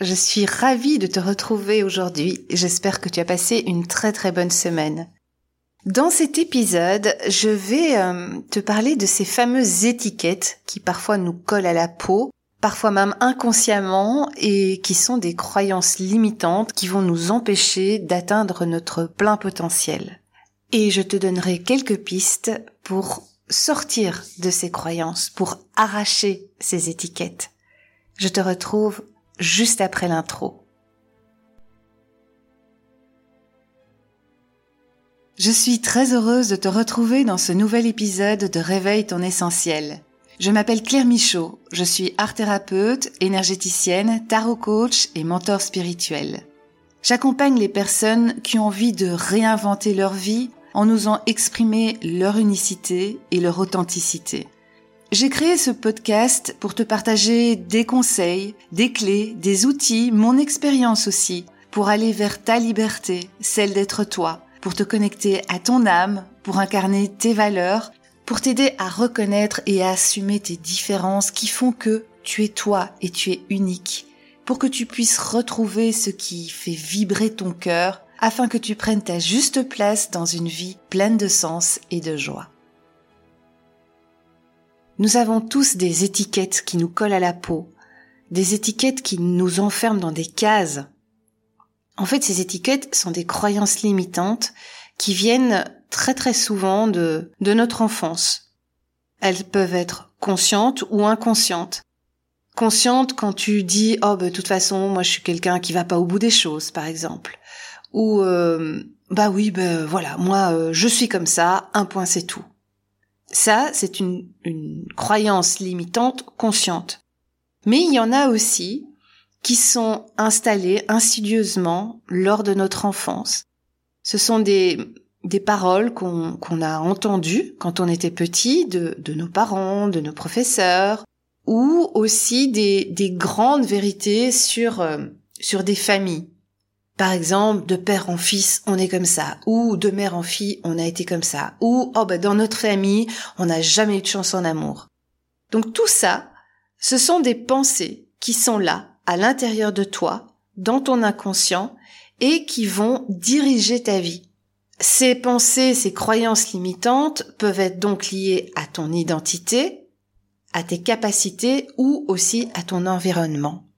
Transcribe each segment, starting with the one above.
je suis ravie de te retrouver aujourd'hui. J'espère que tu as passé une très très bonne semaine. Dans cet épisode, je vais euh, te parler de ces fameuses étiquettes qui parfois nous collent à la peau, parfois même inconsciemment, et qui sont des croyances limitantes qui vont nous empêcher d'atteindre notre plein potentiel. Et je te donnerai quelques pistes pour sortir de ces croyances, pour arracher ces étiquettes. Je te retrouve juste après l'intro. Je suis très heureuse de te retrouver dans ce nouvel épisode de Réveille ton essentiel. Je m'appelle Claire Michaud, je suis art thérapeute, énergéticienne, tarot coach et mentor spirituel. J'accompagne les personnes qui ont envie de réinventer leur vie en osant exprimer leur unicité et leur authenticité. J'ai créé ce podcast pour te partager des conseils, des clés, des outils, mon expérience aussi, pour aller vers ta liberté, celle d'être toi, pour te connecter à ton âme, pour incarner tes valeurs, pour t'aider à reconnaître et à assumer tes différences qui font que tu es toi et tu es unique, pour que tu puisses retrouver ce qui fait vibrer ton cœur, afin que tu prennes ta juste place dans une vie pleine de sens et de joie. Nous avons tous des étiquettes qui nous collent à la peau, des étiquettes qui nous enferment dans des cases. En fait, ces étiquettes sont des croyances limitantes qui viennent très très souvent de, notre enfance. Elles peuvent être conscientes ou inconscientes. Consciente quand tu dis oh ben toute façon moi je suis quelqu'un qui va pas au bout des choses par exemple ou euh, bah oui ben voilà moi euh, je suis comme ça un point c'est tout ça, c'est une, croyance limitante consciente. Mais il y en a aussi qui sont installées insidieusement lors de notre enfance. Ce sont des, des paroles qu'on a entendues quand on était petit de, de nos parents, de nos professeurs, ou aussi des, des grandes vérités sur, euh, sur des familles. Par exemple, de père en fils, on est comme ça, ou de mère en fille, on a été comme ça, ou oh ben dans notre famille, on n'a jamais eu de chance en amour. Donc tout ça, ce sont des pensées qui sont là, à l'intérieur de toi, dans ton inconscient, et qui vont diriger ta vie. Ces pensées, ces croyances limitantes peuvent être donc liées à ton identité, à tes capacités ou aussi à ton environnement.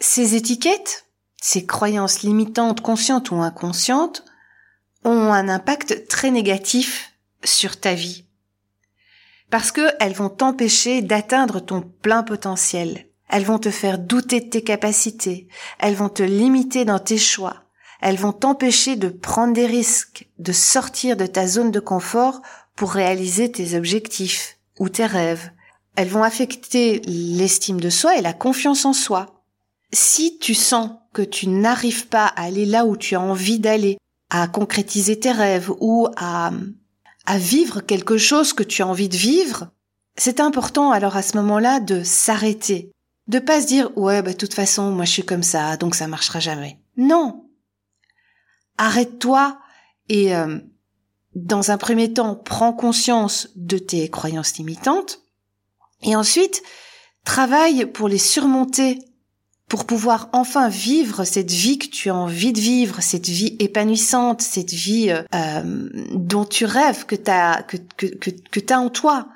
Ces étiquettes, ces croyances limitantes, conscientes ou inconscientes, ont un impact très négatif sur ta vie. Parce qu'elles vont t'empêcher d'atteindre ton plein potentiel. Elles vont te faire douter de tes capacités. Elles vont te limiter dans tes choix. Elles vont t'empêcher de prendre des risques, de sortir de ta zone de confort pour réaliser tes objectifs ou tes rêves. Elles vont affecter l'estime de soi et la confiance en soi si tu sens que tu n'arrives pas à aller là où tu as envie d'aller, à concrétiser tes rêves ou à, à vivre quelque chose que tu as envie de vivre, c'est important alors à ce moment-là de s'arrêter, de pas se dire ouais bah de toute façon moi je suis comme ça donc ça marchera jamais. Non. Arrête-toi et euh, dans un premier temps prends conscience de tes croyances limitantes et ensuite travaille pour les surmonter pour pouvoir enfin vivre cette vie que tu as envie de vivre, cette vie épanouissante, cette vie euh, euh dont tu rêves, que tu as, que, que, que, que en toi.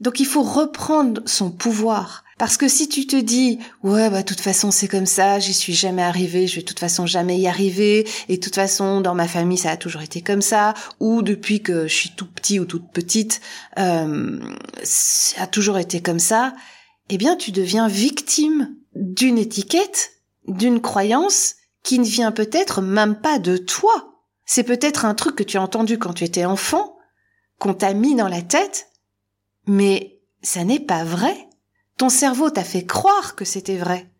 Donc il faut reprendre son pouvoir. Parce que si tu te dis ouais bah de toute façon c'est comme ça, j'y suis jamais arrivé, je vais de toute façon jamais y arriver, et de toute façon dans ma famille ça a toujours été comme ça, ou depuis que je suis tout petit ou toute petite, euh, ça a toujours été comme ça, eh bien tu deviens victime d'une étiquette, d'une croyance qui ne vient peut-être même pas de toi. C'est peut-être un truc que tu as entendu quand tu étais enfant, qu'on t'a mis dans la tête, mais ça n'est pas vrai. Ton cerveau t'a fait croire que c'était vrai.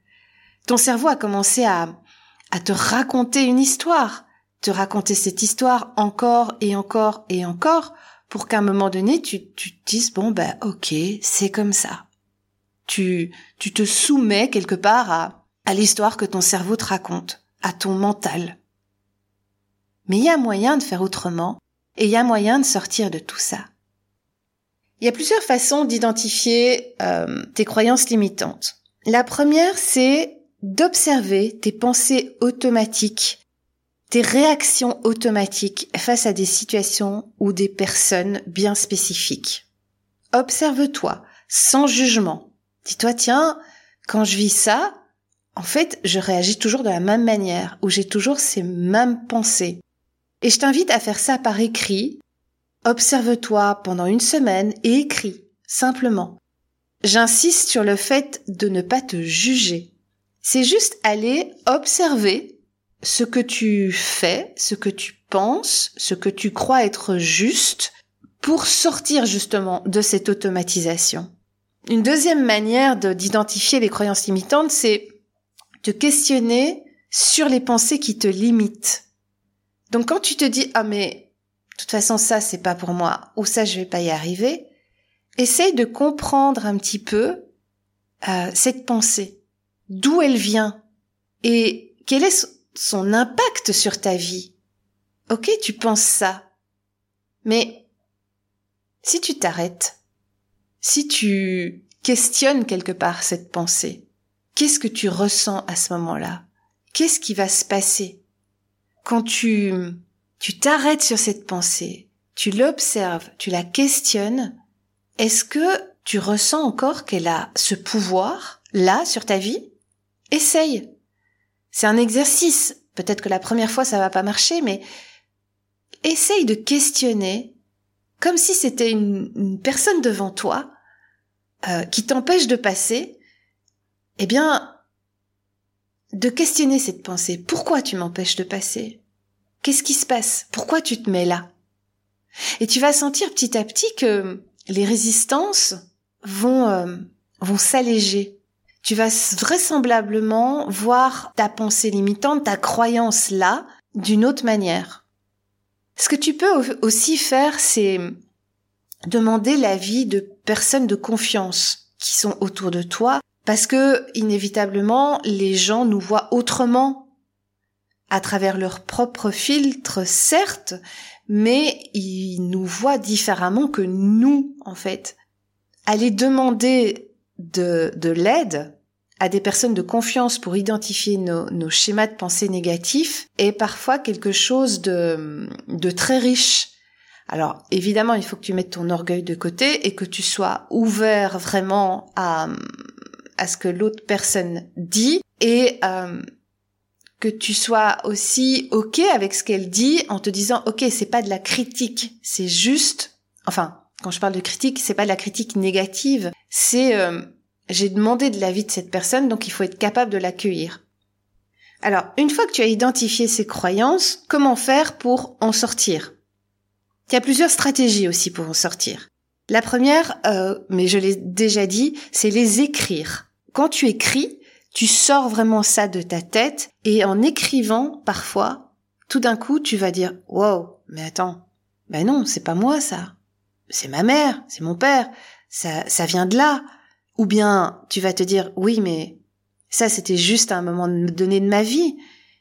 Ton cerveau a commencé à, à te raconter une histoire, te raconter cette histoire encore et encore et encore, pour qu'à un moment donné, tu, tu te dises, bon, ben, ok, c'est comme ça. Tu, tu te soumets quelque part à, à l'histoire que ton cerveau te raconte, à ton mental. Mais il y a moyen de faire autrement, et il y a moyen de sortir de tout ça. Il y a plusieurs façons d'identifier euh, tes croyances limitantes. La première, c'est d'observer tes pensées automatiques, tes réactions automatiques face à des situations ou des personnes bien spécifiques. Observe-toi, sans jugement. Dis-toi, tiens, quand je vis ça, en fait, je réagis toujours de la même manière, où j'ai toujours ces mêmes pensées. Et je t'invite à faire ça par écrit. Observe-toi pendant une semaine et écris, simplement. J'insiste sur le fait de ne pas te juger. C'est juste aller observer ce que tu fais, ce que tu penses, ce que tu crois être juste pour sortir justement de cette automatisation. Une deuxième manière d'identifier les croyances limitantes, c'est te questionner sur les pensées qui te limitent. Donc quand tu te dis ah mais de toute façon ça c'est pas pour moi ou ça je vais pas y arriver, essaye de comprendre un petit peu euh, cette pensée, d'où elle vient? Et quel est son impact sur ta vie? Ok, tu penses ça, mais si tu t'arrêtes, si tu questionnes quelque part cette pensée, Qu'est-ce que tu ressens à ce moment-là? Qu'est-ce qui va se passer? Quand tu tu t'arrêtes sur cette pensée, tu l'observes, tu la questionnes Est-ce que tu ressens encore qu'elle a ce pouvoir là sur ta vie? Essaye. C'est un exercice. Peut-être que la première fois ça va pas marcher, mais essaye de questionner comme si c'était une, personne devant toi euh, qui t'empêche de passer eh bien, de questionner cette pensée. Pourquoi tu m'empêches de passer? Qu'est-ce qui se passe? Pourquoi tu te mets là? Et tu vas sentir petit à petit que les résistances vont euh, vont s'alléger. Tu vas vraisemblablement voir ta pensée limitante, ta croyance là, d'une autre manière. Ce que tu peux aussi faire, c'est demander l'avis de personnes de confiance qui sont autour de toi parce que, inévitablement, les gens nous voient autrement à travers leur propre filtre, certes, mais ils nous voient différemment que nous, en fait. Aller demander de, de l'aide à des personnes de confiance pour identifier nos, nos, schémas de pensée négatifs est parfois quelque chose de, de très riche. Alors évidemment, il faut que tu mettes ton orgueil de côté et que tu sois ouvert vraiment à, à ce que l'autre personne dit et euh, que tu sois aussi ok avec ce qu'elle dit en te disant ok c'est pas de la critique c'est juste enfin quand je parle de critique c'est pas de la critique négative c'est euh, j'ai demandé de l'avis de cette personne donc il faut être capable de l'accueillir. Alors une fois que tu as identifié ces croyances comment faire pour en sortir? Il y a plusieurs stratégies aussi pour en sortir la première, euh, mais je l'ai déjà dit, c'est les écrire. Quand tu écris, tu sors vraiment ça de ta tête et en écrivant, parfois, tout d'un coup, tu vas dire, wow, mais attends, ben non, c'est pas moi ça. C'est ma mère, c'est mon père, ça, ça vient de là. Ou bien, tu vas te dire, oui, mais ça, c'était juste à un moment donné de ma vie.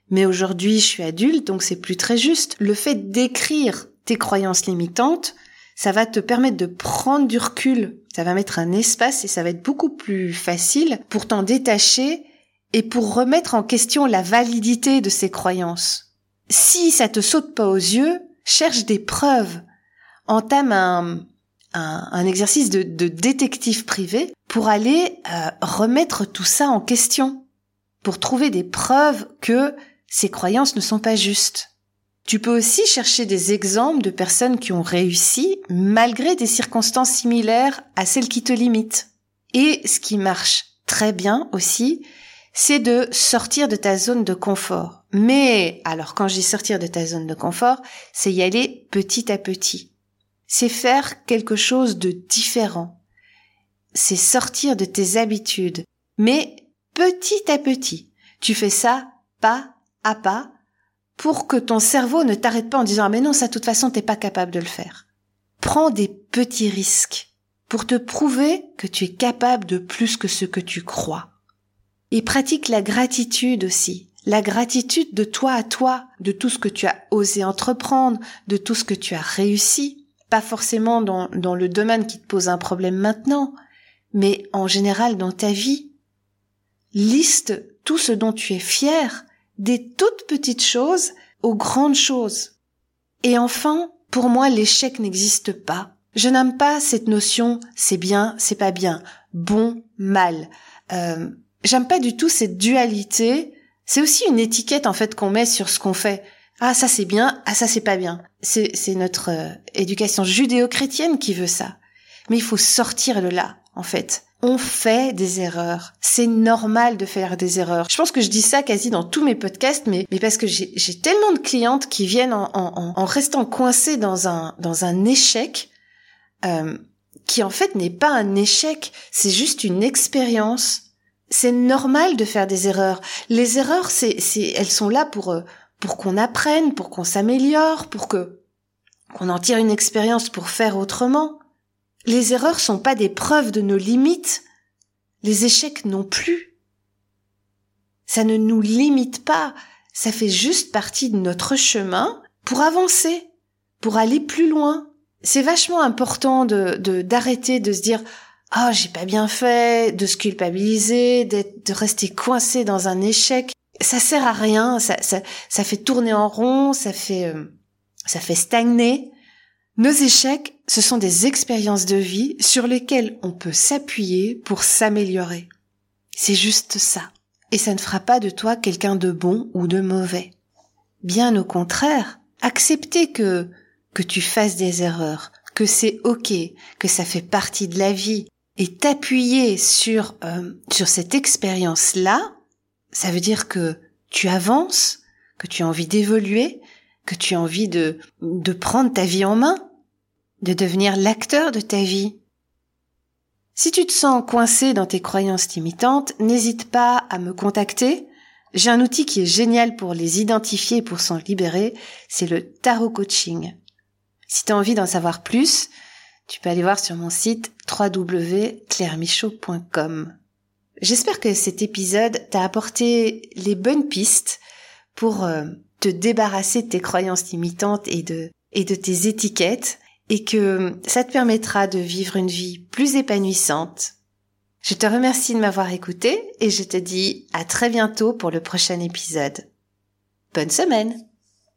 Mais aujourd'hui, je suis adulte, donc c'est plus très juste. Le fait d'écrire tes croyances limitantes, ça va te permettre de prendre du recul, ça va mettre un espace et ça va être beaucoup plus facile pour t'en détacher et pour remettre en question la validité de ces croyances. Si ça te saute pas aux yeux, cherche des preuves, entame un, un, exercice de, détective privé pour aller euh, remettre tout ça en question, pour trouver des preuves que ces croyances ne sont pas justes. Tu peux aussi chercher des exemples de personnes qui ont réussi malgré des circonstances similaires à celles qui te limitent. Et ce qui marche très bien aussi, c'est de sortir de ta zone de confort. Mais alors quand je dis sortir de ta zone de confort, c'est y aller petit à petit. C'est faire quelque chose de différent. C'est sortir de tes habitudes. Mais petit à petit. Tu fais ça pas à pas pour que ton cerveau ne t'arrête pas en disant mais non ça de toute façon t'es pas capable de le faire. Prends des petits risques pour te prouver que tu es capable de plus que ce que tu crois. Et pratique la gratitude aussi. La gratitude de toi à toi, de tout ce que tu as osé entreprendre, de tout ce que tu as réussi. Pas forcément dans, dans le domaine qui te pose un problème maintenant, mais en général dans ta vie. Liste tout ce dont tu es fier, des toutes petites choses aux grandes choses. Et enfin, pour moi, l'échec n'existe pas. Je n'aime pas cette notion c'est bien, c'est pas bien, bon, mal. Euh, J'aime pas du tout cette dualité. C'est aussi une étiquette en fait qu'on met sur ce qu'on fait. Ah ça c'est bien, ah ça c'est pas bien. C'est notre euh, éducation judéo-chrétienne qui veut ça. Mais il faut sortir de là en fait. On fait des erreurs. C'est normal de faire des erreurs. Je pense que je dis ça quasi dans tous mes podcasts, mais, mais parce que j'ai tellement de clientes qui viennent en, en, en restant coincées dans un, dans un échec euh, qui en fait n'est pas un échec, c'est juste une expérience. C'est normal de faire des erreurs. Les erreurs, c'est, elles sont là pour euh, pour qu'on apprenne, pour qu'on s'améliore, pour que qu'on en tire une expérience pour faire autrement. Les erreurs sont pas des preuves de nos limites. Les échecs non plus. Ça ne nous limite pas. Ça fait juste partie de notre chemin pour avancer, pour aller plus loin. C'est vachement important de, d'arrêter de se dire, oh, j'ai pas bien fait, de se culpabiliser, de rester coincé dans un échec. Ça sert à rien. Ça, ça, ça fait tourner en rond. Ça fait, euh, ça fait stagner. Nos échecs, ce sont des expériences de vie sur lesquelles on peut s'appuyer pour s'améliorer. C'est juste ça. Et ça ne fera pas de toi quelqu'un de bon ou de mauvais. Bien au contraire, accepter que, que tu fasses des erreurs, que c'est ok, que ça fait partie de la vie, et t'appuyer sur, euh, sur cette expérience-là, ça veut dire que tu avances, que tu as envie d'évoluer, que tu as envie de, de prendre ta vie en main, de devenir l'acteur de ta vie. Si tu te sens coincé dans tes croyances limitantes, n'hésite pas à me contacter. J'ai un outil qui est génial pour les identifier et pour s'en libérer, c'est le tarot coaching. Si tu as envie d'en savoir plus, tu peux aller voir sur mon site www.clairemichaud.com. J'espère que cet épisode t'a apporté les bonnes pistes pour euh, te débarrasser de tes croyances limitantes et de, et de tes étiquettes et que ça te permettra de vivre une vie plus épanouissante. Je te remercie de m'avoir écouté et je te dis à très bientôt pour le prochain épisode. Bonne semaine